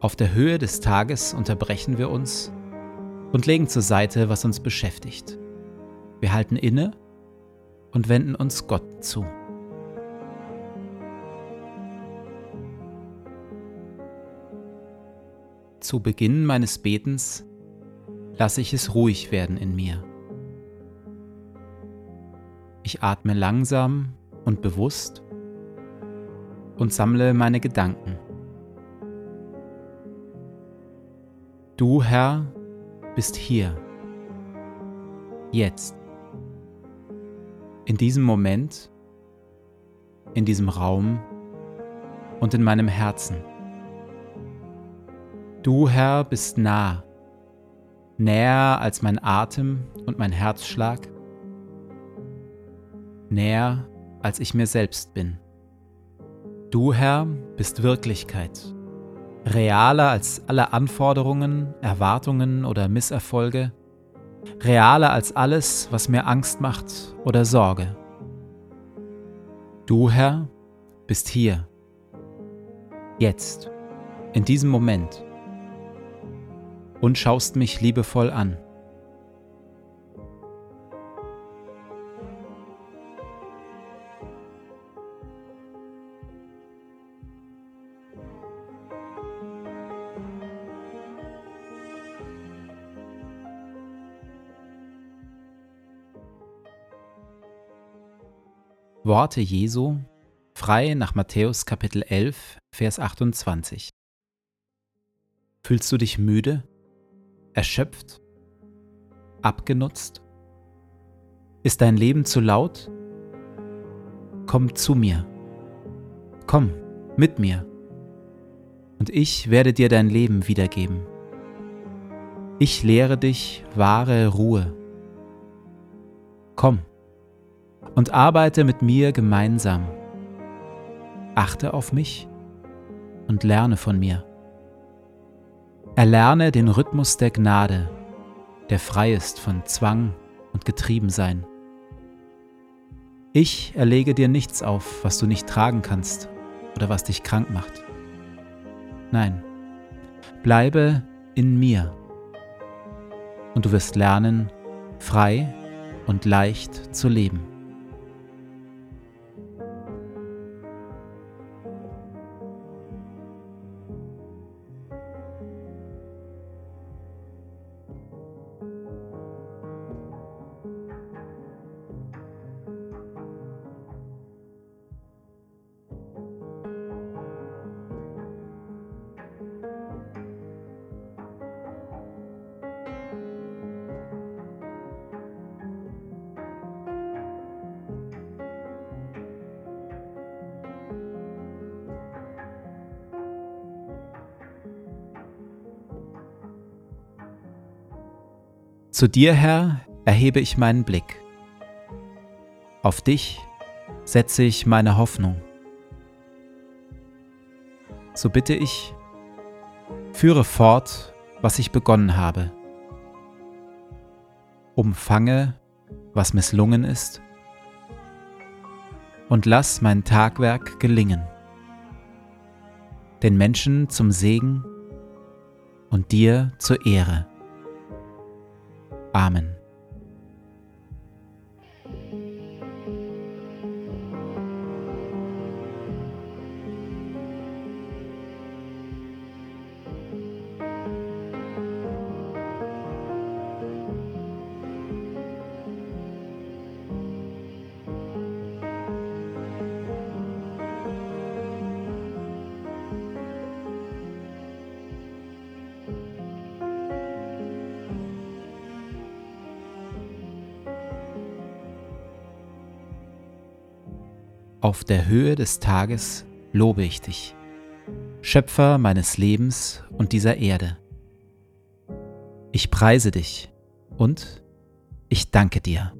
Auf der Höhe des Tages unterbrechen wir uns und legen zur Seite, was uns beschäftigt. Wir halten inne und wenden uns Gott zu. Zu Beginn meines Betens lasse ich es ruhig werden in mir. Ich atme langsam und bewusst und sammle meine Gedanken. Du, Herr, bist hier, jetzt, in diesem Moment, in diesem Raum und in meinem Herzen. Du, Herr, bist nah, näher als mein Atem und mein Herzschlag, näher als ich mir selbst bin. Du, Herr, bist Wirklichkeit, realer als alle Anforderungen, Erwartungen oder Misserfolge, realer als alles, was mir Angst macht oder Sorge. Du, Herr, bist hier, jetzt, in diesem Moment und schaust mich liebevoll an. Worte Jesu, frei nach Matthäus Kapitel 11, Vers 28. Fühlst du dich müde, erschöpft, abgenutzt? Ist dein Leben zu laut? Komm zu mir. Komm mit mir. Und ich werde dir dein Leben wiedergeben. Ich lehre dich wahre Ruhe. Komm und arbeite mit mir gemeinsam. Achte auf mich und lerne von mir. Erlerne den Rhythmus der Gnade, der frei ist von Zwang und Getriebensein. Ich erlege dir nichts auf, was du nicht tragen kannst oder was dich krank macht. Nein, bleibe in mir und du wirst lernen, frei und leicht zu leben. Zu dir, Herr, erhebe ich meinen Blick. Auf dich setze ich meine Hoffnung. So bitte ich, führe fort, was ich begonnen habe. Umfange, was misslungen ist, und lass mein Tagwerk gelingen, den Menschen zum Segen und dir zur Ehre. Amen. Auf der Höhe des Tages lobe ich dich, Schöpfer meines Lebens und dieser Erde. Ich preise dich und ich danke dir.